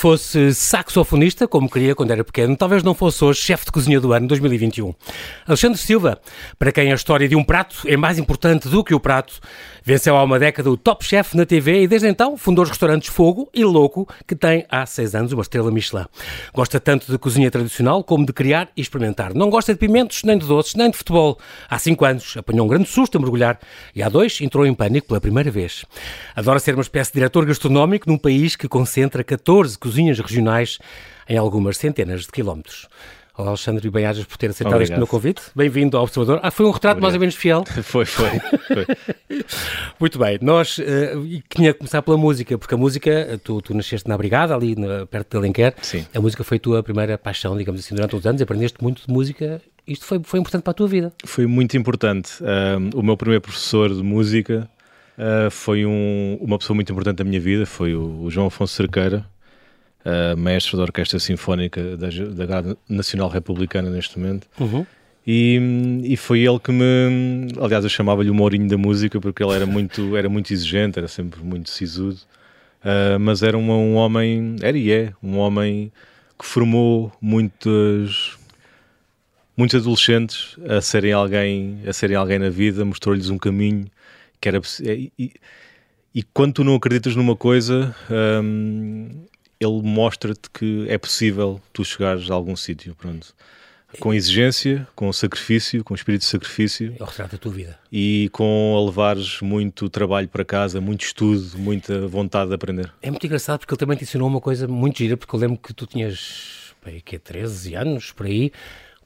fosse saxofonista, como queria quando era pequeno, talvez não fosse hoje chefe de cozinha do ano 2021. Alexandre Silva, para quem a história de um prato é mais importante do que o prato, venceu há uma década o Top Chef na TV e desde então fundou os restaurantes Fogo e Louco, que tem há seis anos uma estrela Michelin. Gosta tanto de cozinha tradicional como de criar e experimentar. Não gosta de pimentos, nem de doces, nem de futebol. Há cinco anos apanhou um grande susto a mergulhar e há dois entrou em pânico pela primeira vez. Adora ser uma espécie de diretor gastronómico num país que concentra 14 cozinhas regionais em algumas centenas de quilómetros. Olá, Alexandre e bem-ajas por ter aceitado Obrigado. este meu convite. Bem-vindo ao Observador. Ah, foi um retrato Obrigado. mais ou menos fiel. foi, foi. foi. Muito bem. Nós, uh, tinha que começar pela música, porque a música, tu, tu nasceste na Brigada, ali na, perto de Alenquer. Sim. A música foi a tua primeira paixão, digamos assim, durante os anos. Aprendeste muito de música. Isto foi, foi importante para a tua vida? Foi muito importante. Uh, o meu primeiro professor de música uh, foi um, uma pessoa muito importante da minha vida, foi o, o João Afonso Cerqueira uh, mestre da Orquestra Sinfónica da, da Nacional Republicana neste momento. Uhum. E, e, foi ele que me. Aliás, eu chamava-lhe o Mourinho da música porque ele era muito, era muito exigente, era sempre muito sisudo. Uh, mas era um, um, homem, era e é, um homem que formou muitos, muitos adolescentes a serem alguém, a serem alguém na vida, mostrou-lhes um caminho que era. E, e, e, quando tu não acreditas numa coisa, um, ele mostra-te que é possível tu chegares a algum sítio, pronto. Com exigência, com sacrifício, com espírito de sacrifício. É o retrato da tua vida. E com a levares muito trabalho para casa, muito estudo, muita vontade de aprender. É muito engraçado porque ele também te ensinou uma coisa muito gira, porque eu lembro que tu tinhas, bem, que é 13 anos, por aí,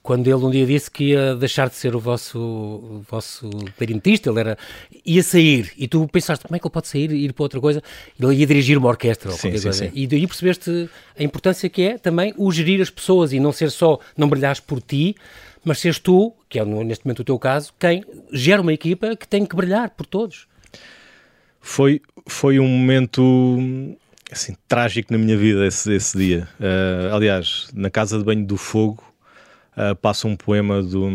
quando ele um dia disse que ia deixar de ser o vosso, o vosso parentista, ele era, ia sair, e tu pensaste, como é que ele pode sair e ir para outra coisa? Ele ia dirigir uma orquestra ou sim, qualquer sim, coisa. Sim. E daí percebeste a importância que é também o gerir as pessoas e não ser só, não brilhares por ti, mas seres tu, que é neste momento o teu caso, quem gera uma equipa que tem que brilhar por todos. Foi, foi um momento assim, trágico na minha vida esse, esse dia. Uh, aliás, na casa de banho do fogo, uh, passa um poema do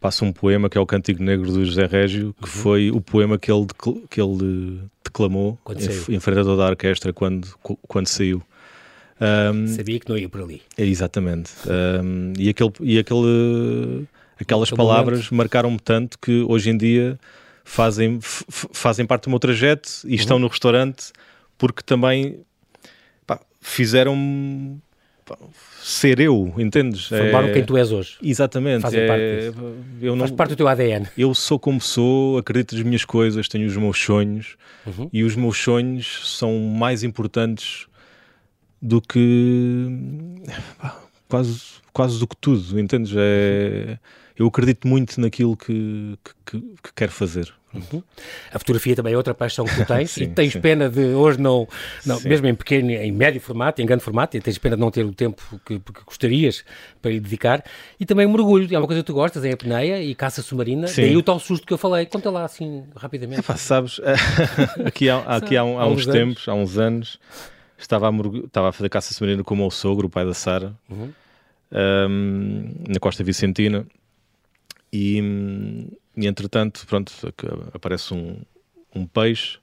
passa um poema que é o Cântico Negro do José Régio, que uhum. foi o poema que ele, que ele declamou em, em frente a toda a orquestra quando, quando saiu. Um, Sabia que não ia por ali. É, exatamente. Um, e aquele, e aquele, aquelas palavras marcaram-me tanto que hoje em dia fazem, fazem parte do meu trajeto e uhum. estão no restaurante porque também fizeram-me ser eu, entendes? Formaram é... quem tu és hoje. Exatamente. Fazem é... parte eu não... Faz parte do teu ADN. Eu sou como sou, acredito nas minhas coisas, tenho os meus sonhos uhum. e os meus sonhos são mais importantes do que quase, quase do que tudo, entendes? É... Eu acredito muito naquilo que, que, que quero fazer. Uhum. A fotografia também é outra paixão que tu tens sim, e tens sim. pena de hoje não, não mesmo em pequeno, em médio formato, em grande formato, e tens pena de não ter o tempo que, que gostarias para lhe dedicar. E também mergulho, é uma coisa que tu gostas, é a apneia e caça submarina. Sim. Daí o tal susto que eu falei. Conta lá assim rapidamente. É, pá, sabes, aqui, há, aqui há, um, há, uns, tempos, há uns anos, estava a, estava a fazer caça submarina com o meu sogro, o pai da Sara, uhum. um, na Costa Vicentina. E, e entretanto, pronto, aparece um, um peixe,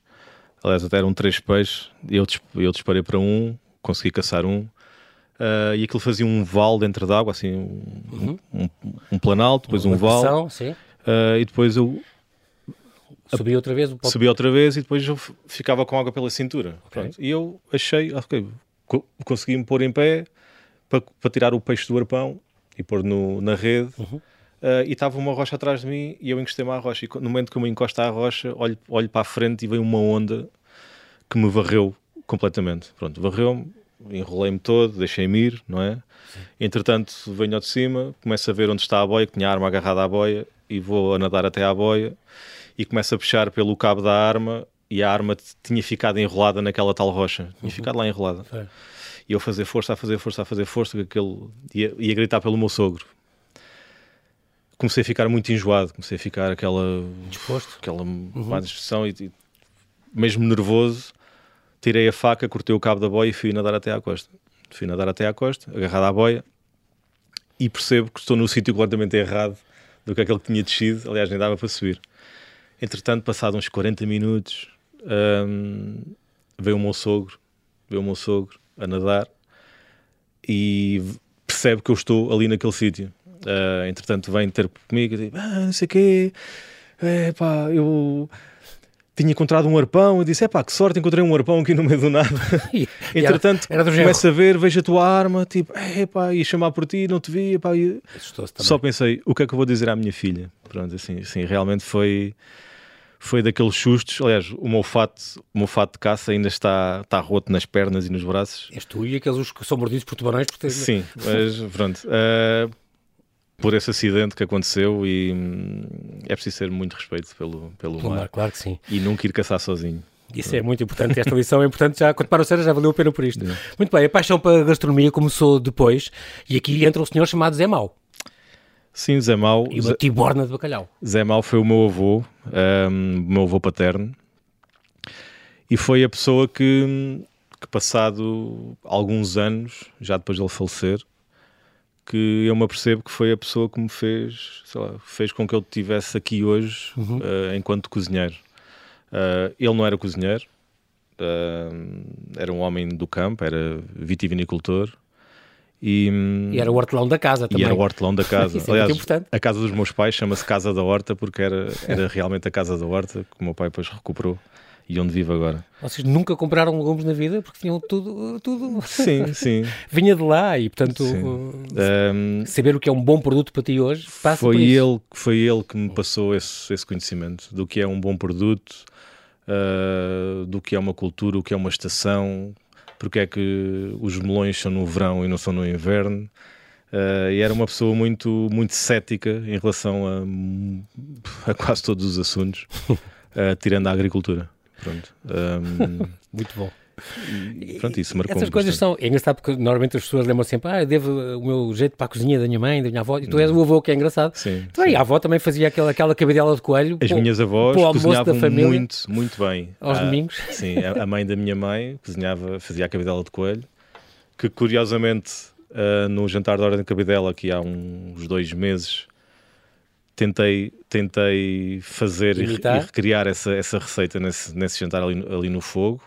aliás, até eram três peixes, e eu, eu disparei para um, consegui caçar um, uh, e aquilo fazia um vale dentro d'água, assim, um, uhum. um, um, planalto, depois Uma um vale, uh, e depois eu Subi outra vez? Subi outra vez e depois eu ficava com água pela cintura. Okay. E eu achei, ok, consegui me pôr em pé para, para tirar o peixe do arpão e pôr no, na rede. Uhum. Uh, e estava uma rocha atrás de mim e eu encostei-me à rocha. E no momento que eu me encosto à rocha, olho, olho para a frente e veio uma onda que me varreu completamente. Pronto, varreu-me, enrolei-me todo, deixei-me ir, não é? Sim. Entretanto, venho ao de cima, começo a ver onde está a boia, que tinha a arma agarrada à boia, e vou a nadar até à boia e começo a puxar pelo cabo da arma e a arma tinha ficado enrolada naquela tal rocha, tinha uhum. ficado lá enrolada. E eu fazer força, a fazer força, a fazer força, que aquele ia, ia gritar pelo meu sogro, comecei a ficar muito enjoado, comecei a ficar aquela disposto, aquela uhum. má disposição e, e, mesmo nervoso, tirei a faca, cortei o cabo da boia e fui nadar até à costa. Fui nadar até à costa, agarrado à boia e percebo que estou no sítio completamente errado do que aquele que tinha descido, aliás nem dava para subir. Entretanto, passado uns 40 minutos, hum, veio o meu sogro vê o meu sogro a nadar e percebe que eu estou ali naquele sítio. Uh, entretanto, vem ter comigo e diz: ah, não sei o quê, é, pá, eu tinha encontrado um arpão e disse: é pá, que sorte, encontrei um arpão aqui no meio do nada. Entretanto, era, era começo a ver, vejo a tua arma, tipo, é pá, ia chamar por ti, não te vi, epá, e... Só pensei: o que é que eu vou dizer à minha filha? Pronto, assim, assim realmente foi foi daqueles sustos. Aliás, o meu fato, o meu fato de caça ainda está, está roto nas pernas e nos braços. És tu e aqueles que são mordidos por tubarões? Porque... Sim, mas pronto. Uh, por esse acidente que aconteceu e hum, é preciso ter muito respeito pelo, pelo, pelo mar. mar. Claro que sim. E nunca ir caçar sozinho. Isso é muito importante, esta lição é importante, já, quando para o Sérgio já valeu a pena por isto. Muito bem, a paixão pela gastronomia começou depois, e aqui entra um senhor chamado Zé Mau. Sim, Zé Mau. E uma tiborna de bacalhau. Zé Mau foi o meu avô, um, meu avô paterno, e foi a pessoa que, que passado alguns anos, já depois de ele falecer, que eu me apercebo que foi a pessoa que me fez, lá, fez com que eu estivesse aqui hoje uhum. uh, enquanto cozinheiro. Uh, ele não era cozinheiro, uh, era um homem do campo, era vitivinicultor. E, e, era o hortelão da casa também. E era o hortelão da casa. Isso é Aliás, é a casa dos meus pais chama-se Casa da Horta porque era, era realmente a casa da horta que o meu pai depois recuperou e onde vive agora. Vocês nunca compraram legumes na vida porque tinham tudo. tudo... Sim, sim. Vinha de lá e, portanto, um, saber o que é um bom produto para ti hoje passa foi por isso. Ele, foi ele que me passou esse, esse conhecimento do que é um bom produto, uh, do que é uma cultura, o que é uma estação, porque é que os melões são no verão e não são no inverno. Uh, e era uma pessoa muito, muito cética em relação a, a quase todos os assuntos, uh, tirando a agricultura. Pronto. Um, Muito bom. E, pronto, isso marcou Essas coisas são. É engraçado porque normalmente as pessoas lembram sempre, ah, eu devo o meu jeito para a cozinha da minha mãe, da minha avó, e tu és o avô que é engraçado. Sim. Então, sim. a avó também fazia aquela, aquela cabidela de coelho. As minhas avós cozinhavam muito, muito bem. Aos ah, domingos. Sim, a, a, mãe da minha mãe cozinhava, fazia a cabidela de coelho, que curiosamente uh, no jantar da hora da cabidela, que há uns dois meses, tentei, tentei fazer e, e, recriar essa, essa receita nesse, nesse jantar ali, ali no fogo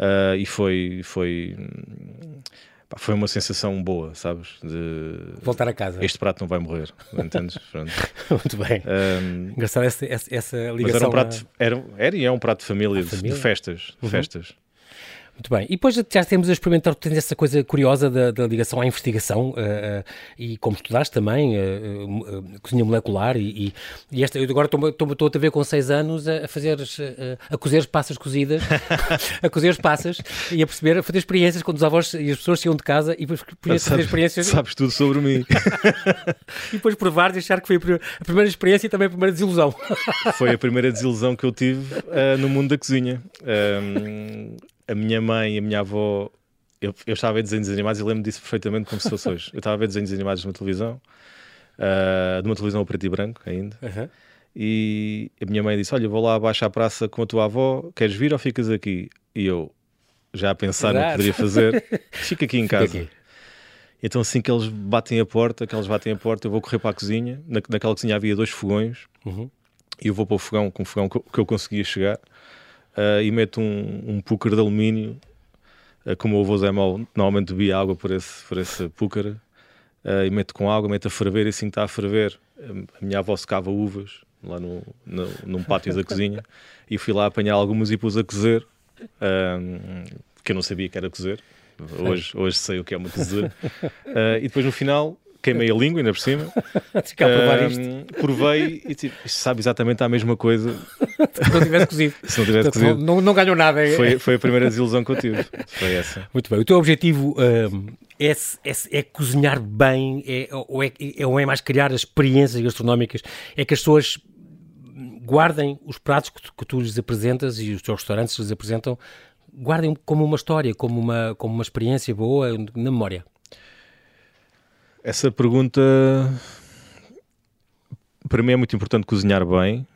uh, e foi, foi, pá, foi uma sensação boa, sabes? De voltar a casa. Este prato não vai morrer, entendes? Muito bem. Um, Engraçado essa, essa, ligação. Mas era um prato, a... era, era e é um prato de família, de, família? de, festas. Uhum. festas. Muito bem. E depois já temos a experimentar, tens essa coisa curiosa da, da ligação à investigação uh, uh, e como estudaste também, uh, cozinha molecular e, e, esta, eu agora estou a ver com 6 anos a, fazer, a cozer passas cozidas, a cozer passas e a perceber, a fazer experiências quando os avós e as pessoas saíam de casa e depois fazer experiências. Sabes tudo sobre mim. e depois provar e achar que foi a primeira experiência e também a primeira desilusão. foi a primeira desilusão que eu tive no mundo da cozinha. Um, a minha mãe e a minha avó. Eu, eu estava a ver desenhos animados e lembro disso perfeitamente como se fosse hoje. Eu estava a ver desenhos animados numa televisão, uh, de uma televisão preto e branco ainda. Uhum. E a minha mãe disse: Olha, vou lá abaixo à praça com a tua avó, queres vir ou ficas aqui? E eu, já a pensar no que poderia fazer, fica aqui em casa. Aqui. Então, assim que eles batem a porta, que eles batem a porta, eu vou correr para a cozinha. Na, naquela cozinha havia dois fogões, uhum. e eu vou para o fogão com o fogão que, que eu conseguia chegar uh, e meto um, um púcar de alumínio, uh, como o avô Zé Mal normalmente bebia água por esse, por esse púcar, uh, e meto com água, meto a ferver, e assim que está a ferver, a minha avó secava uvas lá no, no, num pátio da cozinha, e fui lá apanhar algumas e pus a cozer, que eu não sabia que era cozer. Hoje, hoje sei o que é uma cozedura. e depois no final queimei a língua ainda por cima. uh, provei e tipo, isto sabe exatamente a mesma coisa. Se não tivesse cozido. Se não tivesse cozido. Não, não ganhou nada. É? Foi, foi a primeira desilusão que eu tive. Foi essa. Muito bem. O teu objetivo é, é, é, cozinhar bem é, ou, é, é, ou é mais criar as experiências gastronómicas? É que as pessoas guardem os pratos que tu, que tu lhes apresentas e os teus restaurantes lhes apresentam, guardem como uma história, como uma, como uma experiência boa na memória. Essa pergunta para mim é muito importante cozinhar bem,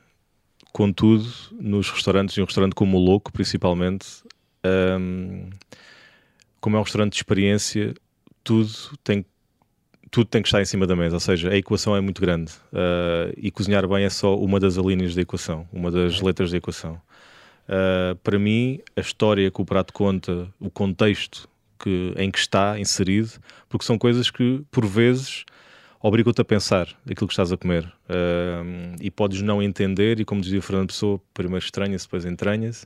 contudo, nos restaurantes, e um restaurante como o Louco, principalmente, um, como é um restaurante de experiência, tudo tem, tudo tem que estar em cima da mesa, ou seja, a equação é muito grande uh, e cozinhar bem é só uma das linhas da equação, uma das letras da equação. Uh, para mim, a história que o prato conta, o contexto que, em que está inserido, porque são coisas que, por vezes, obrigam-te a pensar aquilo que estás a comer. Uh, e podes não entender, e como dizia o Fernando Pessoa, primeiro estranha-se, depois entranha-se.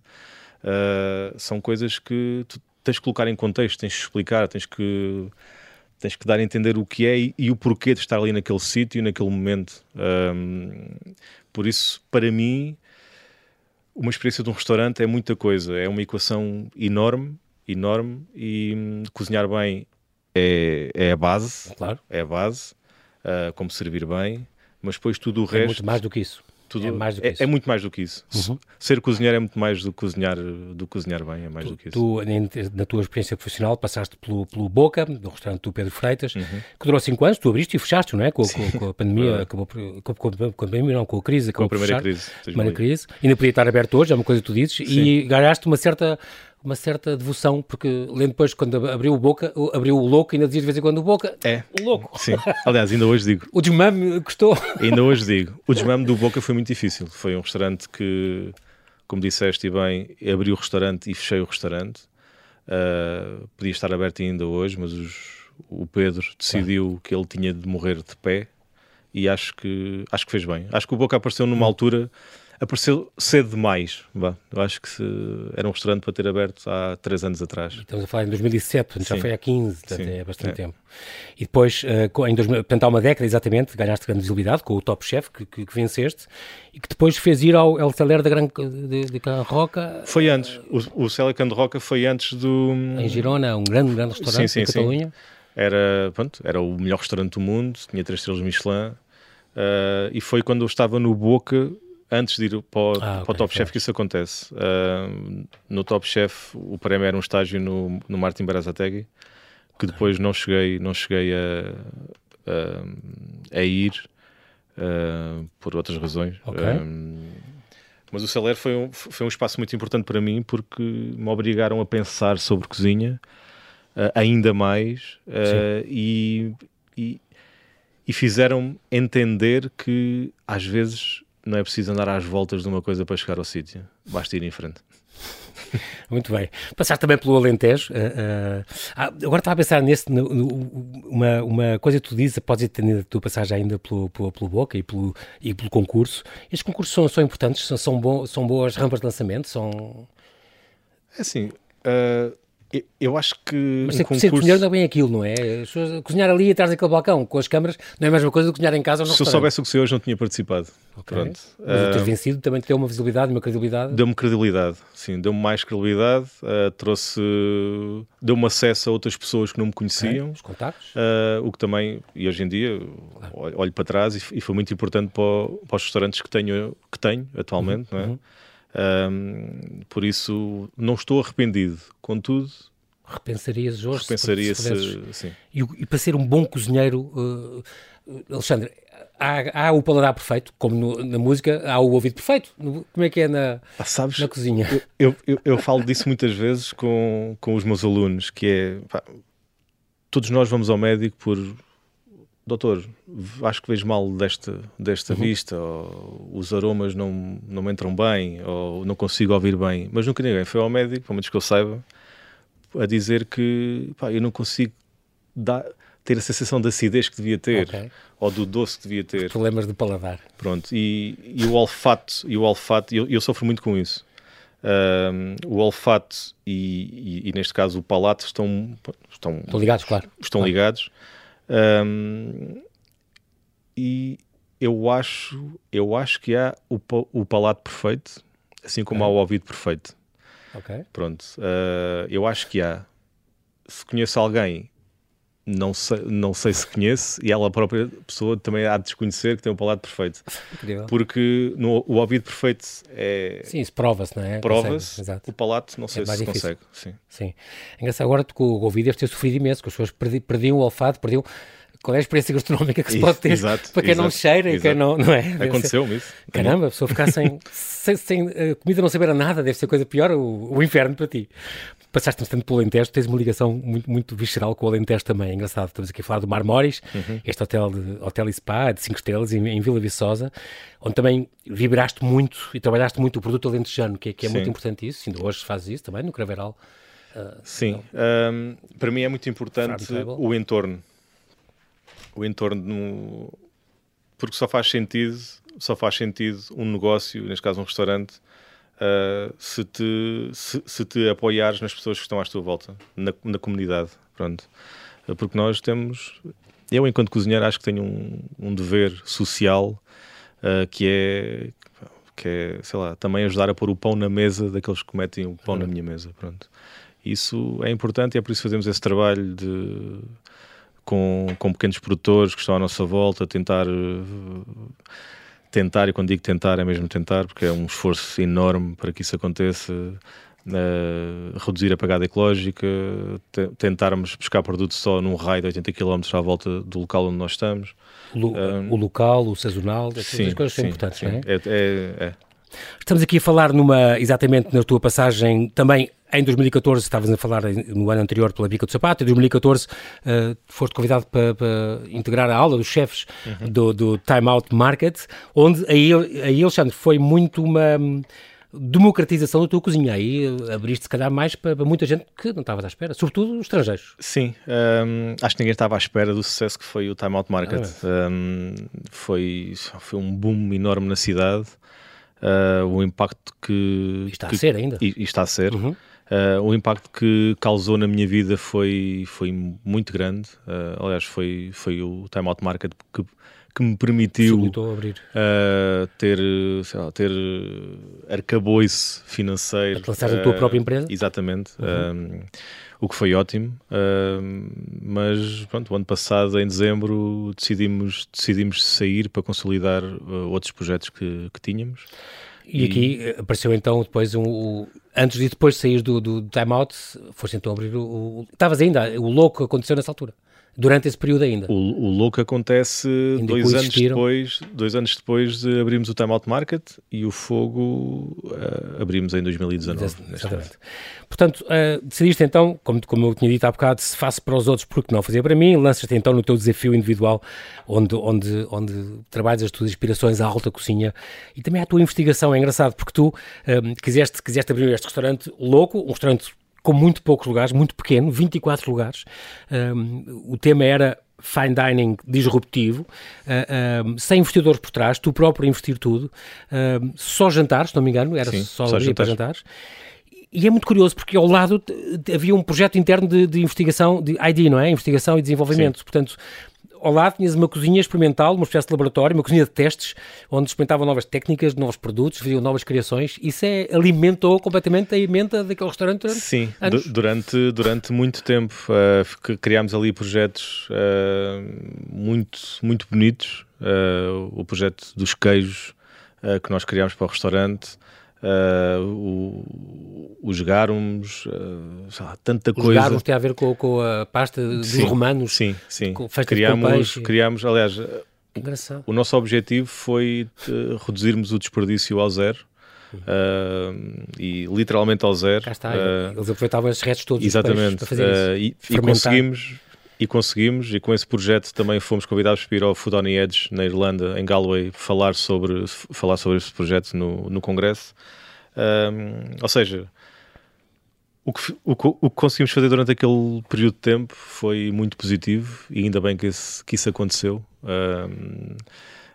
Uh, são coisas que tu tens que colocar em contexto, tens que explicar, tens que tens que dar a entender o que é e, e o porquê de estar ali naquele sítio, naquele momento. Por isso, para mim, uma experiência de um restaurante é muita coisa, é uma equação enorme, enorme e hum, cozinhar bem é, é a base, claro. é a base, uh, como servir bem, mas depois tudo o é resto... É muito mais do que isso. Tudo, é, mais do que é, isso. é muito mais do que isso. Uhum. Ser cozinheiro é muito mais do que cozinhar, do cozinhar bem, é mais tu, do que isso. Tu, na tua experiência profissional, passaste pelo, pelo Boca, do restaurante do Pedro Freitas, uhum. que durou 5 anos, tu abriste e fechaste, não é? Com, com, com a pandemia, acabou com, com, com, a pandemia, não, com a crise, com a primeira crise. Primeira crise. Ainda podia estar aberto hoje, é uma coisa que tu dizes, Sim. e ganhaste uma certa uma certa devoção, porque lembro depois quando abriu o Boca, abriu o Louco, ainda dizia de vez em quando o Boca, é, o Louco. Sim, aliás, ainda hoje digo. o desmame gostou. Ainda hoje digo. O desmame do Boca foi muito difícil. Foi um restaurante que, como disseste bem, abri o restaurante e fechei o restaurante. Uh, podia estar aberto ainda hoje, mas os, o Pedro decidiu que ele tinha de morrer de pé e acho que, acho que fez bem. Acho que o Boca apareceu numa altura apareceu cedo demais. Vá. Eu acho que se, era um restaurante para ter aberto há três anos atrás. Estamos a falar em 2007, já foi há 15, Sim. é bastante é. tempo. E depois, uh, em 2000, portanto, há uma década exatamente, ganhaste grande visibilidade com o Top Chef que, que, que venceste e que depois fez ir ao El Celer da Gran, de, de Can Roca. Foi antes, o, o Celer Can Roca foi antes do. Em Girona, um grande, grande restaurante sim, sim, Catalunha. Sim. Era, pronto, era o melhor restaurante do mundo, tinha três estrelas Michelin. Uh, e foi quando eu estava no Boca antes de ir para o, ah, para o Top Chef que isso acontece. Uh, no Top Chef o prémio era um estágio no, no Martin Berazategui, que depois não cheguei, não cheguei a, a, a ir uh, por outras razões. Okay. mas o Celer foi um, foi um espaço muito importante para mim porque me obrigaram a pensar sobre cozinha uh, ainda mais e, e, e fizeram entender que às vezes não é preciso andar às voltas de uma coisa para chegar ao sítio, basta ir em frente. Muito bem. Passar também pelo Alentejo. Uh, uh, agora estava a pensar nesse, no, no, uma, uma coisa que tu dizes, após ter a tua passagem ainda pelo, pelo, pelo, Boca e pelo, e pelo concurso. Estes concursos são, são importantes, são, são, bo, são boas rampas de lançamento? São... É assim, uh, eu acho que. Mas um concurso... ser cozinheiro não é bem aquilo, não é? Cozinhar ali atrás daquele balcão com as câmaras não é a mesma coisa do que cozinhar em casa ou Se eu soubesse o que sei hoje, não tinha participado. Okay. Pronto. Mas uh, o ter ah, vencido também te deu uma visibilidade, uma credibilidade? Deu-me credibilidade, sim, deu-me mais credibilidade, uh, trouxe. deu-me acesso a outras pessoas que não me conheciam. Okay. Os contactos. Uh, o que também, e hoje em dia, claro. olho para trás e, e, foi muito importante para, para, os restaurantes que tenho, que tenho atualmente, uhum. não é? Uhum. Um, por isso, não estou arrependido. Contudo, repensarias hoje? Repensaria se, sim. E, e, para ser um bom cozinheiro, uh, Alexandre, há, há, o paladar perfeito, como no, na música, há o ouvido perfeito. Como é que é na, ah, sabes, na cozinha? Eu, eu, eu, falo disso muitas vezes com, com os meus alunos, que é, pá, todos nós vamos ao médico por doutor, acho que vejo mal desta, desta uhum. vista, ou os aromas não, não me entram bem, ou não consigo ouvir bem. Mas nunca ninguém foi ao médico, pelo menos que eu saiba, a dizer que pá, eu não consigo dar, ter a sensação da acidez que devia ter, okay. ou do doce que devia ter. Os problemas de paladar. Pronto, e, e o olfato, e o olfato eu, eu sofro muito com isso. Um, o olfato e, e, e, neste caso o palato estão, estão, estão ligados, claro. Estão claro. ligados. Um, e eu acho, eu acho que há o, o palato perfeito, assim como há o ouvido perfeito. Ok. Pronto. Uh, eu acho que há. Se conheço alguém, não sei, não sei se conhece, e ela própria pessoa também há de desconhecer que tem o um palato perfeito. Incrível. Porque no, o ouvido perfeito é. Sim, isso prova-se, não é? Prova-se. O palato, não sei é se se consegue. Sim. Sim. É engraçado, agora com o ouvido deve ter sofrido imenso, que as pessoas perdiam o olfato, perdiam qual é a experiência gastronómica que se pode ter exato, para quem exato, não cheira e quem não, não é? Aconteceu-me isso. Caramba, a pessoa ficar sem, sem, sem a comida não saber a nada, deve ser coisa pior, o, o inferno para ti. Passaste bastante pelo Alentejo, tens uma ligação muito, muito visceral com o Alentejo também, é engraçado. Estamos aqui a falar do Mar Moris, uhum. este hotel, de, hotel e spa de 5 estrelas em, em, Vila Viçosa, onde também vibraste muito e trabalhaste muito o produto alentejano, que, é, que é muito importante isso, ainda hoje fazes isso também no Craveral. Uh, Sim, um, para mim é muito importante o entorno. O entorno, no... porque só faz sentido, só faz sentido um negócio, neste caso um restaurante, uh, se, te, se, se, te apoiares nas pessoas que estão à tua volta, na, na comunidade, pronto. Porque nós temos, eu enquanto cozinheiro acho que tenho um, um dever social uh, que é que é, sei lá, também ajudar a pôr o pão na mesa daqueles que metem o pão na minha mesa, pronto. Isso é importante e é por isso que fazemos esse trabalho de com, com pequenos produtores que estão à nossa volta, tentar tentar, e quando digo tentar é mesmo tentar, porque é um esforço enorme para que isso aconteça, uh, reduzir a pegada ecológica, tentarmos pescar produto só num raio de 80 km à volta do local onde nós estamos. Lo, um, o local, o sazonal, essas coisas são importantes, sim. não é? É, é, é? Estamos aqui a falar numa, exatamente na tua passagem também em 2014, estavas a falar no ano anterior pela Bica do Sapato, em 2014 uh, foste convidado para, para, integrar a aula dos chefes uhum. do, do Time Out Market, onde aí, aí, Alexandre, foi muito uma hum, democratização da tua cozinha. Aí eh, abriste, se calhar, mais para, para muita gente que não estava à espera, sobretudo os estrangeiros. Sim, um, acho que ninguém estava à espera do sucesso que foi o Time Out Market. Ah, um, foi, foi um boom enorme na cidade. Uh, o impacto que. E está que, a ser ainda. E, e está a ser. Uhum. Uh, o impacto que causou na minha vida foi, foi muito grande. Uh, aliás, foi, foi o Time Out Market que, que me permitiu uh, ter, sei lá, ter arcabouço financeiro. Lançar a tua própria empresa? Exatamente. Uhum. o que foi ótimo. mas, pronto, o ano passado, em dezembro, decidimos, decidimos sair para consolidar outros projetos que, que tínhamos. E, e, aqui apareceu então depois um, antes de depois de sair do, do time-out, foste então abrir o... Estavas ainda, o louco aconteceu nessa altura durante esse período ainda. O, o louco acontece dois anos, depois, dois anos depois de abrirmos o Time Out Market e o Fogo uh, abrimos em 2019. Exatamente. Portanto, uh, decidiste então, como, como eu tinha dito há bocado, se faço para os outros porque não fazia para mim, lanças-te então no teu desafio individual, onde, onde, onde trabalhas as tuas inspirações à alta cozinha e também a tua investigação. É engraçado porque tu um, quiseste, quiseste abrir este restaurante louco, um restaurante com muito poucos lugares, muito pequeno, 24 lugares. Um, o tema era fine dining disruptivo, uh, um, sem investidores por trás, tu próprio investir tudo, só jantares, se não me engano, era Sim, só, só jantares. para jantares. E é muito curioso porque ao lado havia um projeto interno de, de investigação, de ID, não é? Investigação e desenvolvimento. Sim. Portanto, ao lado tinhas uma cozinha experimental, uma espécie de laboratório, uma cozinha de testes, onde experimentavam novas técnicas, novos produtos, faziam novas criações. Isso é, alimentou completamente a emenda daquele restaurante durante Sim, anos. durante, durante muito tempo. Uh, criámos ali projetos uh, muito, muito bonitos. Uh, o projeto dos queijos que nós criámos para o restaurante. Uh, o, os garum,s uh, lá, tanta os coisa. Os garum tem a ver com, com a pasta dos sim, romanos? Sim, sim. Criámos, criámos, aliás, Engraçado. o nosso objetivo foi uh, reduzirmos o desperdício ao zero. Uh, e literalmente ao zero. Cá está, uh, eles aproveitavam esses restos todos exatamente, para fazer isso. E, e, conseguimos e conseguimos, e com esse projeto também fomos convidados para ir ao Food on Edge, na Irlanda, em Galway, falar sobre, falar sobre esse projeto no, no Congresso. Um, ou seja, o que, o, o, que conseguimos fazer durante aquele período de tempo foi muito positivo e ainda bem que, esse, que isso aconteceu. Um,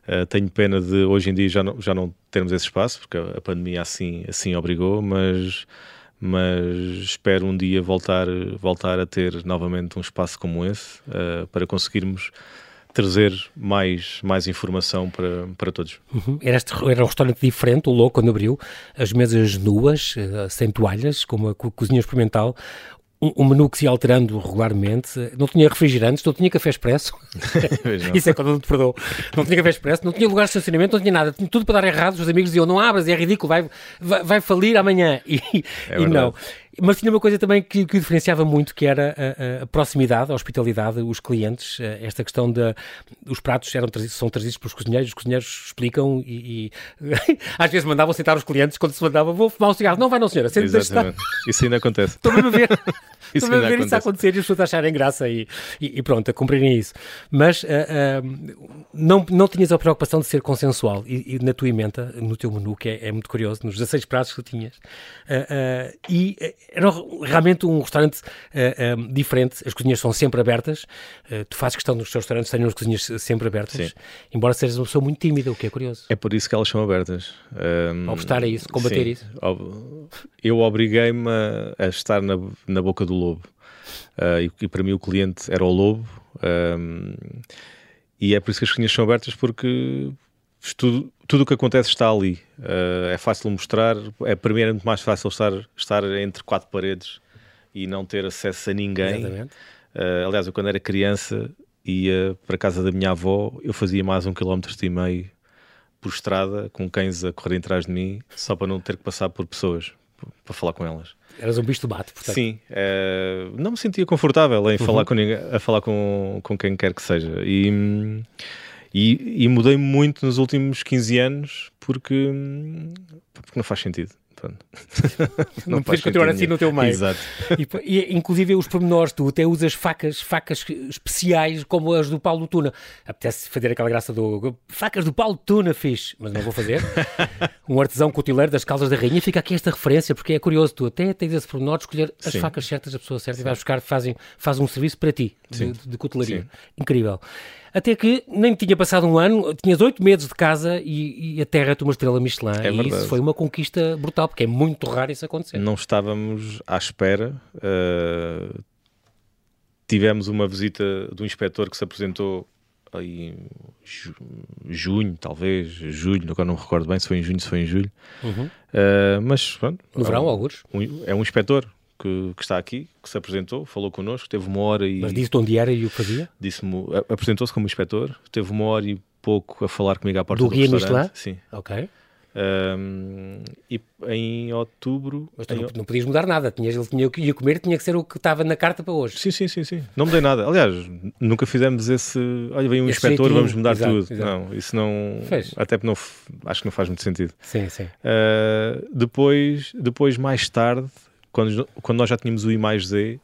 uh, tenho pena de hoje em dia já não, já não termos esse espaço, porque a, a pandemia assim, assim obrigou, mas mas espero um dia voltar, voltar a ter novamente um espaço como esse uh, para conseguirmos trazer mais, mais informação para, para todos. Uhum. Era, este, era um restaurante diferente, o Louco, quando abriu, as mesas nuas, uh, sem toalhas, como a cozinha experimental, um, menu que se ia alterando regularmente, não tinha refrigerantes, não tinha café expresso. Isso é quando não te perdoou. Não tinha café expresso, não tinha lugar de estacionamento, não tinha nada. Tinha tudo para dar errado. Os amigos diziam: não abras, é ridículo, vai, vai, vai falir amanhã. E, é e não. Mas tinha uma coisa também que, que o diferenciava muito, que era a, a, proximidade, a hospitalidade, os clientes, eh, esta questão de os pratos eram, são trazidos pelos cozinheiros, os cozinheiros explicam e, e às vezes mandavam sentar os clientes quando se mandava, vou fumar um cigarro. Não vai não, senhora, Exatamente. Isso ainda acontece. Estou mesmo a ver. Estou a ver acontece. isso acontecer e as pessoas acharem graça e, e, e pronto, a cumprirem isso. Mas uh, uh, não, não tinhas a preocupação de ser consensual e, e na tua emenda, no teu menu, que é, é, muito curioso, nos 16 pratos que tu tinhas, uh, e era realmente um restaurante diferente. As cozinhas são sempre abertas. tu fazes questão dos teus restaurantes tenham as cozinhas sempre abertas, Sim. embora sejas uma pessoa muito tímida, o que é curioso. É por isso que elas são abertas. Um, Obstar a isso, combater sim, isso. Eu obriguei-me a, a, estar na, na boca do lobo. Uh, e, e, para mim o cliente era o lobo. Um, e é por isso que as cozinhas são abertas, porque tudo, tudo o que acontece está ali. Uh, é fácil mostrar. É, para mim era muito mais fácil estar, estar entre quatro paredes e não ter acesso a ninguém. Uh, aliás, eu quando era criança ia para a casa da minha avó, eu fazia mais um quilómetro e meio por estrada, com cães a correr atrás de mim, só para não ter que passar por pessoas, para falar com elas. Eras um bicho do bate, portanto. Sim, é, não me sentia confortável em uhum. falar, com ninguém, a falar com, com quem quer que seja. E, e, e mudei muito nos últimos 15 anos porque, porque não faz sentido. não, não podes continuar assim no teu meio. Exato. E, e, inclusive os pormenores, tu até usas facas, facas especiais como as do Paulo Tuna. Apetece fazer aquela graça do facas do Paulo Tuna fiz, mas não vou fazer. um artesão cotileiro das Caldas da Rainha, fica aqui esta referência, porque é curioso, tu até tens esse pormenor de escolher as Sim. facas certas, a pessoa certa, Sim. e vais buscar, fazem, faz um serviço para ti, de, de, cutelaria. Incrível. Até que nem tinha passado um ano, tinhas oito meses de casa e, e a terra-te uma estrela Michelin. É e isso foi uma conquista brutal, porque é muito raro isso acontecer. Não estávamos à espera. Uh, tivemos uma visita de um inspetor que se apresentou em junho, talvez, julho, agora não me recordo bem se foi em junho, se foi em julho. Uhum. Uh, mas pronto. No verão, é alguns? Um, é um inspetor que, que, está aqui, que se apresentou, falou connosco, teve uma hora e. Mas disse-te onde era e o que fazia? Disse-me, apresentou-se como inspetor, teve uma hora e pouco a falar comigo à porta do, do guia Michelin? Sim. Ok. Um, e em outubro. Mas tu em... Não, podias mudar nada, tinhas, ele tinha, ia comer, tinha que ser o que estava na carta para hoje. Sim, sim, sim, sim. Não mudei nada. Aliás, nunca fizemos esse. Olha, vem um esse inspetor, vamos mudar exato, tudo. Exato. Não, isso não. Fez. Até porque não, acho que não faz muito sentido. Sim, sim. Uh, depois, depois, mais tarde, quando, quando nós já tínhamos o I mais Z,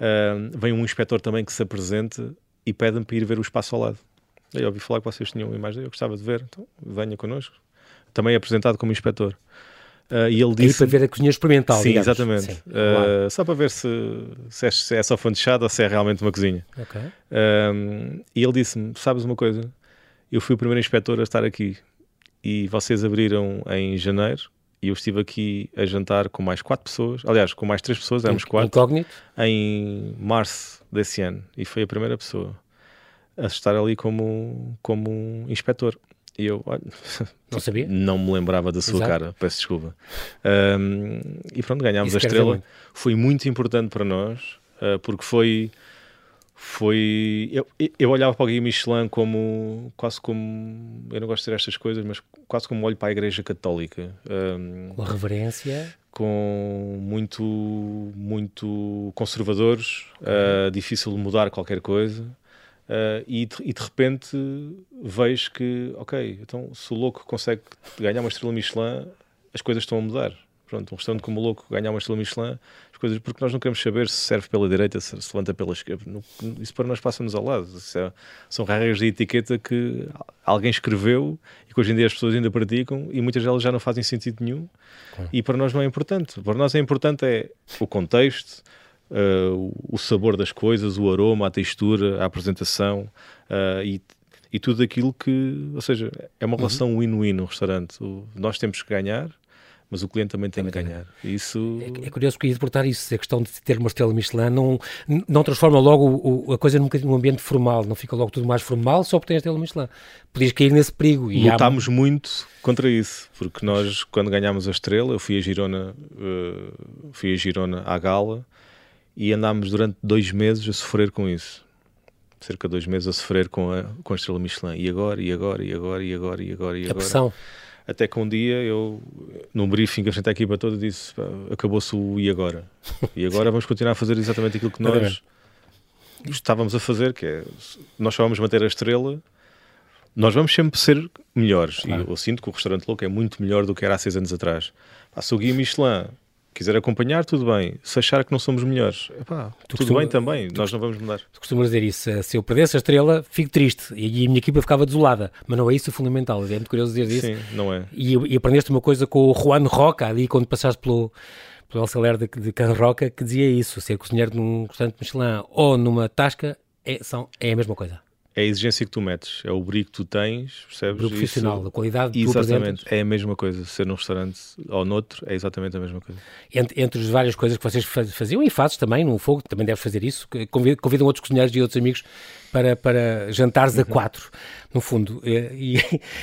uh, vem um inspetor também que se apresente e pede-me para ir ver o espaço ao lado. Eu ouvi falar que vocês tinham o I mais Z, eu gostava de ver, então venha connosco. Também apresentado como inspetor. Uh, e ele disse. para ver a cozinha experimental. Sim, digamos. exatamente. Sim, uh, claro. Só para ver se, se, é, se é só fonte de ou se é realmente uma cozinha. Okay. Uh, e ele disse-me: Sabes uma coisa? Eu fui o primeiro inspetor a estar aqui e vocês abriram em janeiro e eu estive aqui a jantar com mais quatro pessoas, aliás, com mais três pessoas, éramos quatro, Incógnito. em março desse ano, e foi a primeira pessoa a estar ali como, como um inspetor. E eu, olha, não sabia? Não me lembrava da sua Exato. cara, peço desculpa. Um, e pronto, ganhámos Isso a estrela. Foi muito importante para nós, uh, porque foi foi. Eu, eu olhava para o Guia Michelin como. quase como. Eu não gosto de dizer estas coisas, mas quase como olho para a Igreja Católica. Um, com reverência. Com muito. muito conservadores, uh, difícil de mudar qualquer coisa. Uh, e, de, e, de, repente vejo que, ok, então se o louco consegue ganhar uma estrela Michelin, as coisas estão a mudar. Pronto, um restaurante como o louco ganhar uma estrela Michelin, coisas, porque nós não queremos saber se serve pela direita, se se levanta pela esquerda. Isso para nós passa-nos ao lado. É, são regras de etiqueta que alguém escreveu e que hoje em dia as pessoas ainda praticam e muitas delas já não fazem sentido nenhum. Claro. E para nós não é importante. Para nós é importante é o contexto, uh, o sabor das coisas, o aroma, a textura, a apresentação uh, e e tudo aquilo que, ou seja, é uma uhum. relação uhum. win-win no restaurante. O, nós temos que ganhar mas o cliente também tem também que ganhar. Isso... É, é, curioso porque ia deportar isso, a questão de ter uma estrela Michelin não, não transforma logo o, a coisa num, num ambiente formal, não fica logo tudo mais formal só porque tem a estrela Michelin. Podias cair nesse perigo. E Lutámos há... muito contra isso, porque nós, quando ganhámos a estrela, eu fui a Girona, uh, fui a Girona à gala e andámos durante dois meses a sofrer com isso cerca de dois meses a sofrer com a, com a estrela Michelin. E agora, e agora, e agora, e agora, e agora, e agora. A pressão. Até que um dia eu, num briefing que a equipa toda, disse: acabou-se o e agora? E agora vamos continuar a fazer exatamente aquilo que nós estávamos a fazer, que é nós só vamos manter a estrela. Nós vamos sempre ser melhores. Claro. E eu sinto que o restaurante louco é muito melhor do que era há seis anos atrás. Ah, se o Guia Michelin quiser acompanhar, tudo bem. Se achar que não somos melhores, epá, tudo costuma, bem também, tu, nós não vamos mudar. Tu costumas dizer isso, se eu perdesse a estrela, fico triste e a minha equipa ficava desolada, mas não é isso o fundamental, é muito curioso dizer isso. Sim, não é. E, e aprendeste uma coisa com o Juan Roca, ali quando passaste pelo, pelo Alceler de, de Can Roca, que dizia isso, ser cozinheiro num restaurante Michelin ou numa tasca é, são, é a mesma coisa é a exigência que tu metes, é o brilho que tu tens, percebes? O profissional, Isso, a qualidade que Exatamente, é a mesma coisa. Ser num restaurante ou noutro é exatamente a mesma coisa. Entre, entre as várias coisas que vocês faziam e fazes também, no fogo, também deves fazer isso, convidam outros cozinheiros e outros amigos para, para jantares uhum. a quatro, no fundo. E,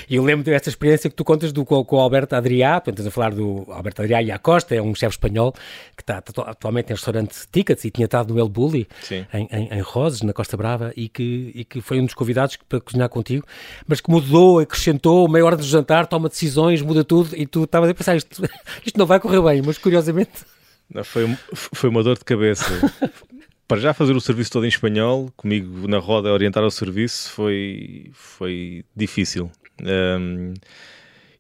e eu lembro dessa experiência que tu contas do, com, com o Alberto Adrià, portanto, estás a falar do Alberto Adrià e a Costa, é um chefe espanhol que está atualmente em restaurante Tickets e tinha estado no El Bulli, em, em, em, Roses, na Costa Brava, e que, e que foi um dos convidados para cozinhar contigo, mas que mudou, acrescentou, meia hora de jantar, toma decisões, muda tudo, e tu estavas a pensar, isto, isto não vai correr bem, mas curiosamente... Não, foi, foi uma dor de cabeça. para já fazer o serviço todo em espanhol, comigo na roda orientar o serviço, foi, foi difícil. Um,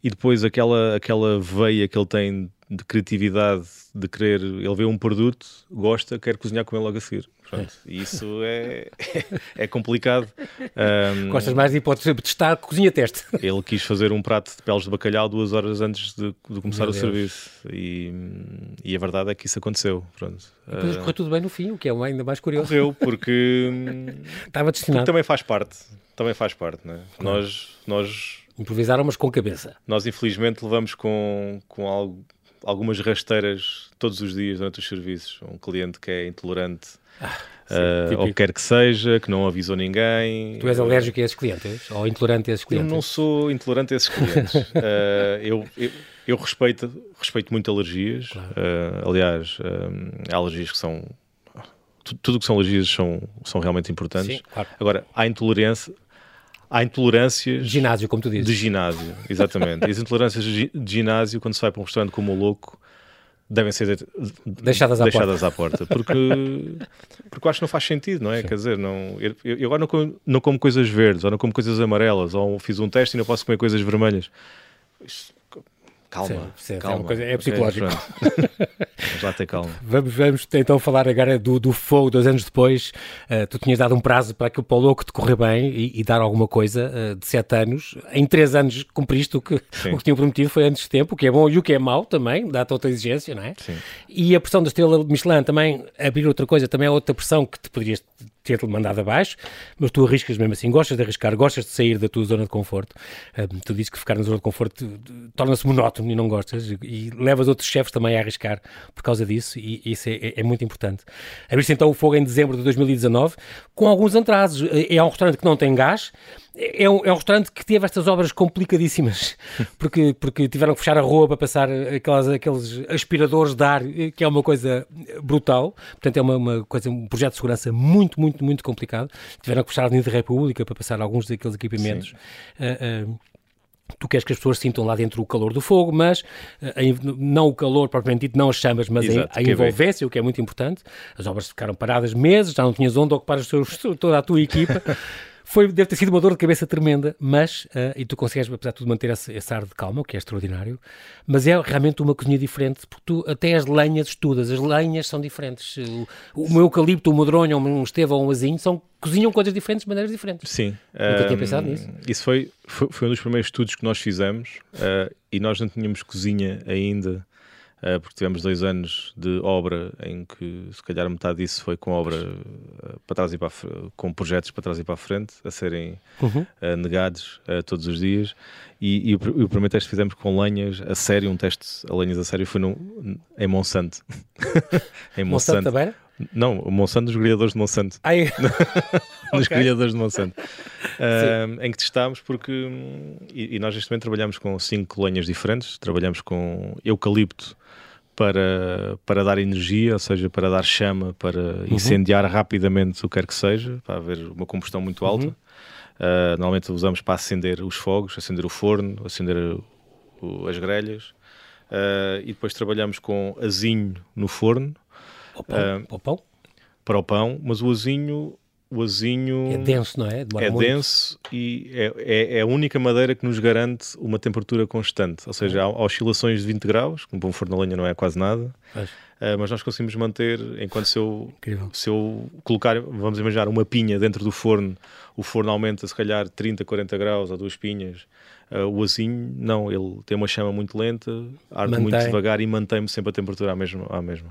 e depois aquela, aquela veia que ele tem de criatividade, de querer, ele vê um produto, gosta, quer cozinhar com ele logo a seguir. Pronto, e isso é, é complicado. Um, Gostas mais de hipótese de testar cozinha teste. Ele quis fazer um prato de peles de bacalhau duas horas antes de, de começar Meu o Deus. serviço. E, e, a verdade é que isso aconteceu. Pronto. Depois uh, correu tudo bem no fim, o que é ainda mais curioso. Correu, porque, Estava destinado. Porque também faz parte. Também faz parte, né? Claro. Nós, nós Improvisaram, mas com cabeça. Nós, infelizmente, levamos com, com algo, algumas rasteiras todos os dias durante os serviços. Um cliente que é intolerante ah, sim, uh, ou quer que seja, que não avisou ninguém. Tu és alérgico a esses clientes? Ou intolerante a esses clientes? Eu não sou intolerante a esses clientes. uh, eu, eu, eu, respeito, respeito muito alergias. Claro. Uh, aliás, há alergias que são. Tudo que são alergias são, são realmente importantes. Sim, claro. Agora, há intolerância, há intolerâncias. De ginásio, como tu dizes. De ginásio, exatamente. as intolerâncias de ginásio, quando se vai para um restaurante como o Louco, devem ser deixadas, à, deixadas porta. à porta. Porque, porque eu acho que não faz sentido, não é? Sim. Quer dizer, não, eu, eu agora não como, não como coisas verdes, ou não como coisas amarelas, ou fiz um teste e não posso comer coisas vermelhas. Isto, calma, sim, calma. É, coisa, é psicológico. vamos lá ter calma. Vamos, vamos então falar agora do, do fogo, dois anos depois. Uh, tu tinhas dado um prazo para que o Paulo que te correr bem e, e dar alguma coisa uh, de sete anos. Em três anos cumpriste o que, o que tinham prometido, foi antes de tempo, o que é bom e o que é mau também, dá-te outra exigência, não é? Sim. E a pressão da estrela Michelin também, abrir outra coisa, também é outra pressão que te poderias ter-te mandado abaixo, mas tu arriscas mesmo assim, gostas de arriscar, gostas de sair da tua zona de conforto. Um, tu dizes que ficar na zona de conforto torna-se monótono e não gostas, e levas outros chefes também a arriscar por causa disso, e isso é, é, é muito importante. Abriste então o fogo em dezembro de 2019, com alguns atrasos. É, é um restaurante que não tem gás, é um, é um restaurante que teve estas obras complicadíssimas, porque, porque tiveram que fechar a rua para passar aquelas, aqueles aspiradores de ar, que é uma coisa brutal. Portanto, é uma, uma coisa, um projeto de segurança muito, muito, muito complicado. Tiveram que fechar a Avenida República para passar alguns daqueles equipamentos. Uh, uh, Tu queres que as pessoas sintam lá dentro o calor do fogo, mas uh, não o calor propriamente dito, não as chamas, mas Exato, a, envolvência, o que é muito importante. As obras ficaram paradas meses, já não tinhas onde ocupar toda a tua equipa. Foi, deve ter sido uma dor de cabeça tremenda, mas, uh, e tu consegues, apesar de tudo, manter esse, esse, ar de calma, o que é extraordinário, mas é realmente uma cozinha diferente, porque tu até as lenhas estudas, as lenhas são diferentes. O, o meu eucalipto, o medronho, um estevão, um azinho, são, cozinham coisas diferentes, de maneiras diferentes. Sim. Nunca um, tinha pensado nisso. Isso foi, foi, foi, um dos primeiros estudos que nós fizemos, uh, e nós não tínhamos cozinha ainda porque tivemos dois anos de obra em que se calhar metade disso foi com obra uh, para trás e para com projetos para trás e para a frente a serem uhum. uh, negados todos os dias e, e, o, primeiro teste que fizemos com lenhas a sério, um teste a lenhas a sério foi no, em Monsanto em Monsanto, Monsanto também? Não, o Monsanto dos grelhadores de Monsanto. Ai. Nos okay. grelhadores de Monsanto. Uh, em que testámos porque... E, e, nós neste momento trabalhamos com cinco lenhas diferentes. Trabalhamos com eucalipto, para, para dar energia, ou seja, para dar chama, para uhum. incendiar rapidamente o que quer que seja, para haver uma combustão muito alta. Uhum. Uh, normalmente usamos para acender os fogos, acender o forno, acender o, as grelhas. Uh, e depois trabalhamos com azinho no forno. O pão, uh, o pão? Para o pão, mas o azinho o azinho é denso, não é? Demora é muito. denso e é, é, é, a única madeira que nos garante uma temperatura constante. Ou seja, há, oscilações de 20 graus, que um bom forno a lenha não é quase nada, mas, uh, mas nós conseguimos manter, enquanto se eu, se eu colocar, vamos imaginar, uma pinha dentro do forno, o forno aumenta se calhar 30, 40 graus ou duas pinhas. Uh, o azinho, não, ele tem uma chama muito lenta, arde mantém. muito devagar e mantém-me sempre a temperatura à mesma. À mesma.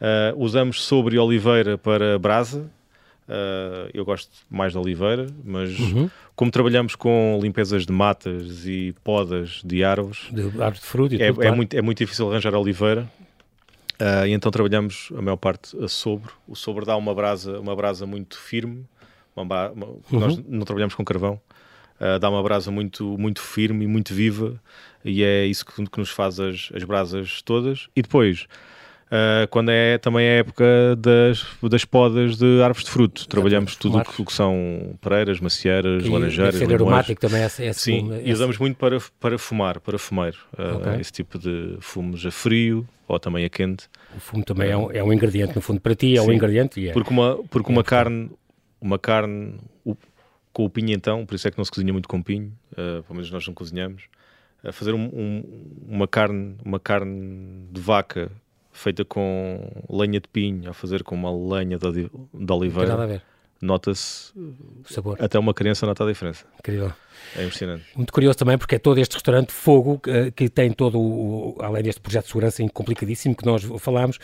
Uh, usamos sobre oliveira para brasa, Uh, eu gosto mais de oliveira, mas uhum. como trabalhamos com limpezas de matas e podas de árvores, de árvores de fruto, é, é, muito, é muito difícil arranjar oliveira. Uh, e então trabalhamos a maior parte a sobre. O sobre dá uma brasa, uma brasa muito firme. Uma, uma, uhum. Nós não trabalhamos com carvão. Uh, dá uma brasa muito, muito firme e muito viva, e é isso que, que nos faz as, as brasas todas. E depois, Uh, quando é também a época das, das podas de árvores de fruto. Trabalhamos tudo o que, que, são pereiras, macieiras, laranjeiras. Ser aromático também é, é Sim, fumo, e usamos muito para, para fumar, para fumeiro. Uh, okay. Esse tipo de fumos a frio ou também a quente. O fumo também é um, é um ingrediente, no fundo, para ti é Sim, um ingrediente. É, porque uma, porque uma carne, uma carne o, com o pimentão, por isso é que não se cozinha muito com pinho, uh, pelo menos nós não cozinhamos. Fazer um, um, uma carne uma carne de vaca feita com lenha de pinho, a fazer com uma lenha de, de oliveira, nota-se até uma criança nota a diferença. Incrível. É impressionante. Muito curioso também porque é todo este restaurante Fogo uh, que tem todo o, além deste projeto de segurança complicadíssimo que nós falámos,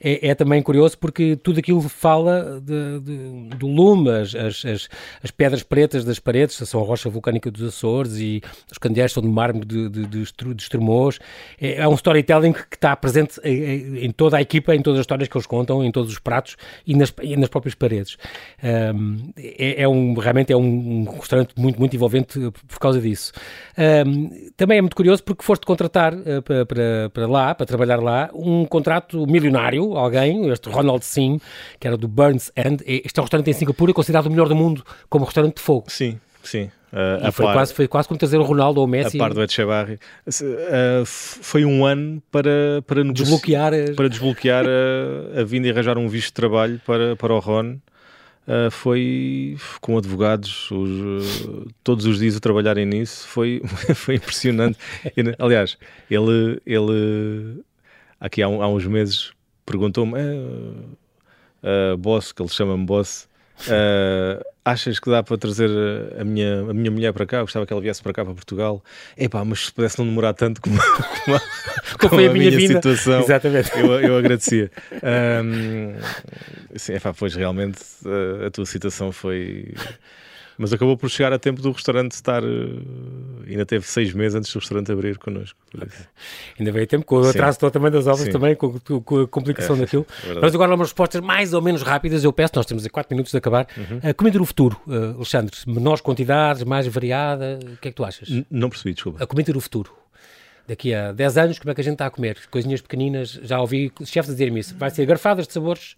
é, é também curioso porque tudo aquilo fala de, de, do lume, as, as, as, pedras pretas das paredes, são a rocha vulcânica dos Açores e os candeeiros são de mármore de, de, de, Estremoz. É, é, um storytelling que está presente em, em, toda a equipa, em todas as histórias que eles contam, em todos os pratos e nas, e nas próprias paredes. Um, é, é, um, realmente é um, um restaurante muito, muito envolvente por causa disso. Um, também é muito curioso porque foste contratar uh, para, para, lá, para trabalhar lá, um contrato milionário, alguém, este Ronald Sim, que era do Burns End. Este é um restaurante em Singapura considerado o melhor do mundo como restaurante de fogo. Sim, sim. Uh, foi, par, quase, foi quase como trazer o Ronaldo ou o Messi. A par do Echevarri. Uh, foi um ano para, para, desbloquear, para desbloquear a, a vinda e arranjar um visto de trabalho para, para o Ron uh, foi com advogados os, uh, todos os dias a trabalharem nisso, foi, foi impressionante. aliás, ele, ele aqui há, há uns meses perguntou-me, uh, boss, que ele chama-me boss, Uh, achas que dá para trazer a minha, a minha mulher para cá? Eu gostava que ela viesse para cá, para Portugal. Epá, mas se pudesse não demorar tanto como, como, como foi a, a minha, minha situação, Exatamente. Eu, eu agradecia. Um, sim, epá, pois realmente a, a tua situação foi mas acabou por chegar a tempo do restaurante estar. Uh, ainda teve seis meses antes do restaurante abrir connosco. Okay. Ainda veio tempo, com o atraso também das obras, Sim. também, com, com, a complicação é, daquilo. É Mas agora umas respostas mais ou menos rápidas. Eu peço, nós temos a quatro minutos de acabar. Uhum. Uh, comida do futuro, uh, Alexandre, menores quantidades, mais variada, o que é que tu achas? N não percebi, desculpa. A comida do futuro daqui a 10 anos, como é que a gente está a comer? Coisinhas pequeninas, já ouvi chefes dizer-me isso. Vai ser garfadas de sabores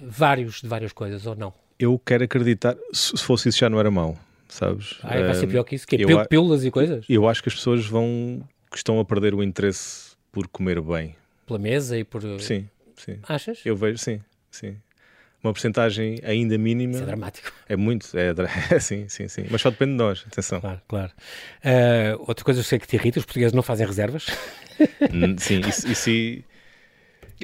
vários, de várias coisas, ou não? Eu quero acreditar, se fosse isso já não era mau, sabes? Ah, vai ser pior que isso? Que é pílulas e coisas? Eu acho que as pessoas vão, que estão a perder o interesse por comer bem. Pela mesa e por... Sim, sim. Achas? Eu vejo, sim, sim. Uma porcentagem ainda mínima. Isso é dramático. É muito, é, é sim, sim, sim. Mas só depende de nós, atenção. Claro, claro. Uh, outra coisa que sei que te irrita, os portugueses não fazem reservas. sim, isso, isso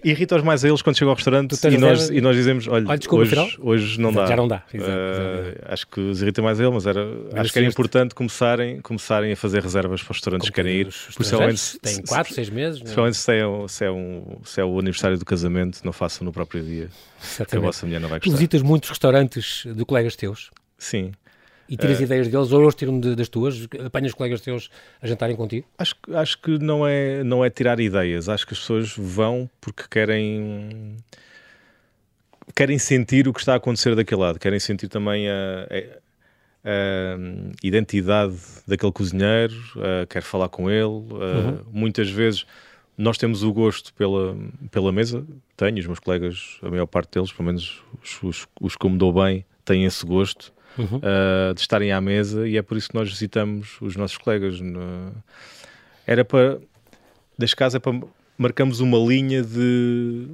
Irrita-os mais a eles quando chegam ao restaurante e nós, e nós dizemos: olha, olha desculpa, hoje, hoje não dá. Já não dá. Exato, uh, acho que os irrita mais a eles, mas era, acho que era importante começarem, começarem a fazer reservas para os restaurantes que querem ir. Principalmente têm 4, 6 meses. Principalmente se é, se, é um, se é o aniversário do casamento, não façam no próprio dia. Exatamente. Que a vossa mulher não vai gostar. Tu visitas muitos restaurantes de colegas teus? Sim. E tiras uh, ideias deles, ou eles tiram de, das tuas? Apanhas colegas teus a jantarem contigo? Acho, acho que não é, não é tirar ideias. Acho que as pessoas vão porque querem querem sentir o que está a acontecer daquele lado, querem sentir também a, a, a identidade daquele cozinheiro, uh, quer falar com ele. Uh, uhum. Muitas vezes nós temos o gosto pela, pela mesa, tenho, os meus colegas, a maior parte deles, pelo menos os, os, os que me dou bem, têm esse gosto uhum. uh, de estarem à mesa e é por isso que nós visitamos os nossos colegas. No, era para. Das casas é para. Marcamos uma linha de.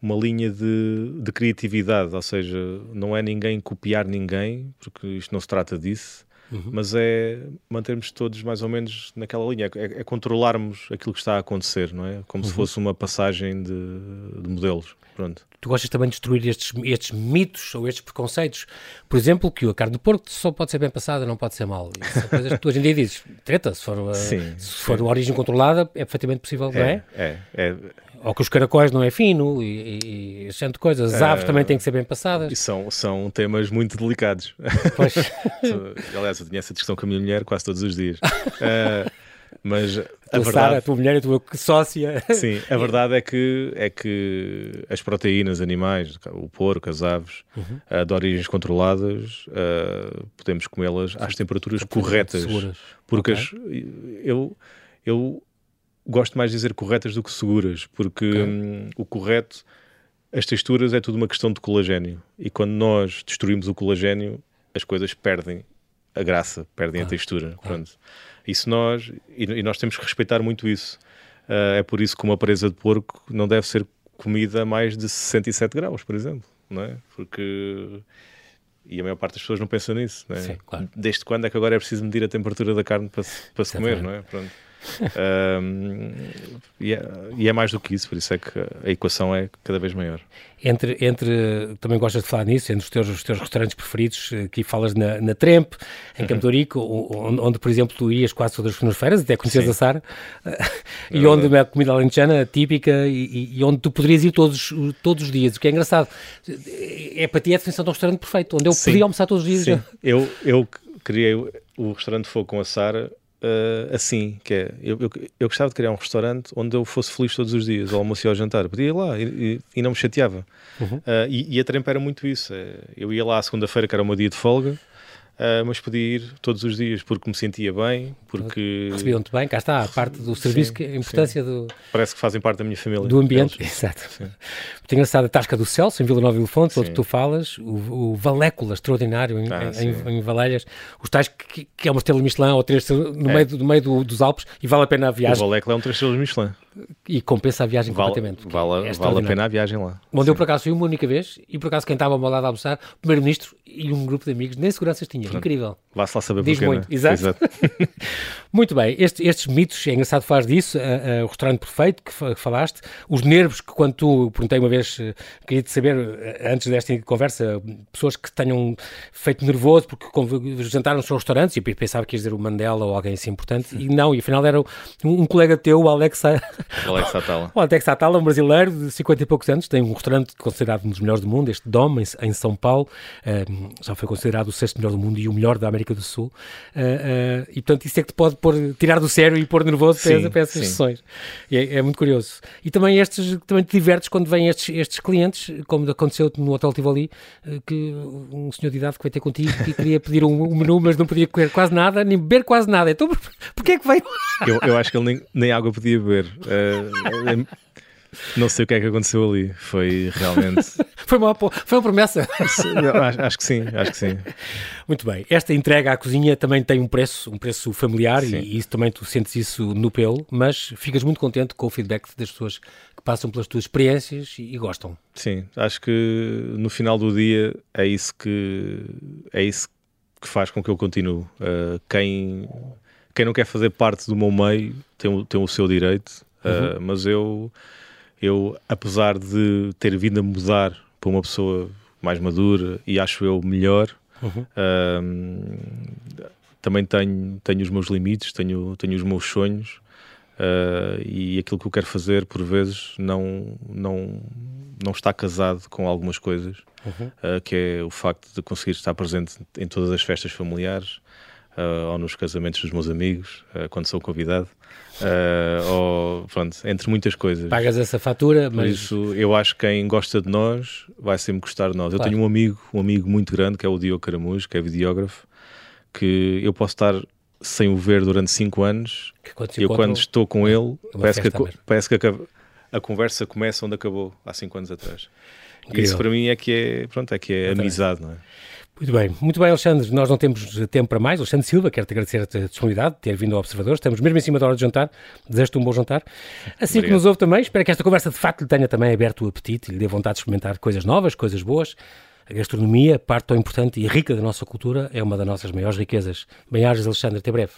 Uma linha de, de criatividade, ou seja, não é ninguém copiar ninguém, porque isto não se trata disso, uhum. mas é mantermos todos mais ou menos naquela linha, é, é controlarmos aquilo que está a acontecer, não é? Como uhum. se fosse uma passagem de, de modelos. Pronto. Tu gostas também de destruir estes, estes mitos ou estes preconceitos? Por exemplo, que a carne de porco só pode ser bem passada, não pode ser mal. Isso são coisas que tu hoje em dia dizes, treta, se for, uh, sim, se for sim. origem controlada, é perfeitamente possível, não é? É, é. Ou que os caracóis não é fino e, e, e de coisas. As uh, aves também têm que ser bem passadas. E são, são temas muito delicados. Pois. Aliás, eu tinha essa discussão com a minha mulher quase todos os dias. Uh, Mas a, verdade... Sara, a tua mulher, a tua sócia. Sim, a verdade é que, é que as proteínas animais, o porco, as aves, uhum. uh, de origens controladas, uh, podemos comê-las às temperaturas corretas. Seguras. Porque okay. as, eu, eu gosto mais de dizer corretas do que seguras, porque okay. hum, o correto, as texturas é tudo uma questão de colagênio. E quando nós destruímos o colagênio, as coisas perdem a graça, perdem ah. a textura. Pronto. Isso nós, e, e nós temos que respeitar muito isso. Uh, é por isso que uma presa de porco não deve ser comida a mais de 67 graus, por exemplo, não é? Porque e a maior parte das pessoas não pensa nisso, não é? Sim, claro. Desde quando é que agora é preciso medir a temperatura da carne para, para se comer, não é? Pronto um, e, é, e, é, mais do que isso, por isso é que a equação é cada vez maior. Entre, entre também gostas de falar nisso, entre os teus, os teus restaurantes preferidos, aqui falas na, na Tremp, em Campo de Rico, onde, onde, por exemplo, tu ias quase todas as segundas-feiras, até conheces a Sara, e é onde a comida alentejana típica e, e, onde tu poderias ir todos, todos os dias, o que é engraçado. É para ti a definição de um restaurante perfeito, onde eu Sim. podia almoçar todos os dias. Sim, eu, eu criei o restaurante Fogo com a Sara uh, assim, que é, eu, eu, eu, gostava de criar um restaurante onde eu fosse feliz todos os dias, ao almoço e ao jantar, podia ir lá e, e, não me chateava. Uhum. Uh, e, e, a Trempa era muito isso, é, eu ia lá à segunda-feira, que era o meu dia de folga, Uh, mas podia ir todos os dias porque me sentia bem, porque... Recebiam-te bem, cá está, a parte do serviço, sim, a importância sim. do... Parece que fazem parte da minha família. Do ambiente, eles. exato. Sim. Muito engraçado, a Tasca do Celso, em Vila Nova e Fonte, onde tu falas, o, o Valécula extraordinário em, ah, em, em, Valéias, os tais que, que é uma estrela Michelin ou três no é. meio, do, no meio do, dos Alpes e vale a pena a viagem. O Valécula é um três estrelas Michelin e compensa a viagem vale, completamente. Vale, é vale a pena a viagem lá. Onde Sim. eu por acaso fui uma única vez e por acaso quem estava ao meu lado a almoçar, o primeiro-ministro e um grupo de amigos, nem seguranças tinha. Incrível. Vá-se lá saber Diz porquê, muito, né? exato. exato. muito bem, este, estes mitos, é engraçado falar disso, o restaurante perfeito que, falaste, os nervos que quando tu, perguntei uma vez, uh, queria-te saber, antes desta conversa, pessoas que tenham feito nervoso porque jantaram nos seus restaurantes e pensava que ias dizer o Mandela ou alguém assim importante, e não, e afinal era um, um colega teu, o Alex, o Alex Atala. O Alex Atala, um brasileiro de 50 e poucos anos, tem um restaurante considerado um dos melhores do mundo, este Dom, em, em São Paulo, uh, já foi considerado o sexto melhor do mundo e o melhor da América do Sul. Uh, uh, e portanto, isso é que te pode pôr, tirar do sério e pôr nervoso sim, para, para essas sim. sessões. É, é, muito curioso. E também estes, também te divertes quando vêm estes, estes clientes, como aconteceu no Hotel Tivoli, que um senhor de idade que veio ter contigo e queria pedir um, um, menu, mas não podia comer quase nada, nem beber quase nada. Então, porquê é que veio? Eu, eu acho que ele nem, nem água podia beber. Uh, não sei o que é que aconteceu ali. Foi realmente. foi, uma, foi uma promessa. acho, acho, que sim, acho que sim. Muito bem. Esta entrega à cozinha também tem um preço, um preço familiar e, e, isso também tu sentes isso no pelo, mas ficas muito contente com o feedback das pessoas que passam pelas tuas experiências e, e gostam. Sim, acho que no final do dia é isso que é isso que faz com que eu continue. Uh, quem quem não quer fazer parte do meu meio tem, tem o seu direito, uhum. uh, mas eu, eu, apesar de ter vindo a mudar para uma pessoa mais madura e acho eu melhor, uhum. uh, também tenho, tenho os meus limites, tenho, tenho os meus sonhos uh, e aquilo que eu quero fazer, por vezes, não, não, não está casado com algumas coisas, uhum. que é o facto de conseguir estar presente em todas as festas familiares uh, ou nos casamentos dos meus amigos, uh, quando sou convidado, uh, ou pronto, entre muitas coisas. Pagas essa fatura, mas. Por isso, eu acho que quem gosta de nós vai sempre gostar de nós. Claro. Eu tenho um amigo, um amigo muito grande, que é o Diogo Caramujo, que é videógrafo, que eu posso estar sem o ver durante 5 anos. e eu, quando estou com ele, parece que, a, parece que a, a, conversa começa onde acabou há 5 anos atrás. Isso para mim é que é, pronto, é que é amizade, não é? Muito bem, muito bem, Alexandre. Nós não temos tempo para mais. Alexandre Silva, quero-te agradecer a disponibilidade de ter vindo ao Observador. Estamos mesmo em cima da hora de jantar. Desejo-te um bom jantar. Assim Obrigado. que nos ouve também, espero que esta conversa de facto lhe tenha também aberto o apetite e lhe dê vontade de experimentar coisas novas, coisas boas. A gastronomia, parte tão importante e rica da nossa cultura, é uma das nossas maiores riquezas. Bem-ajas, Alexandre. Até breve.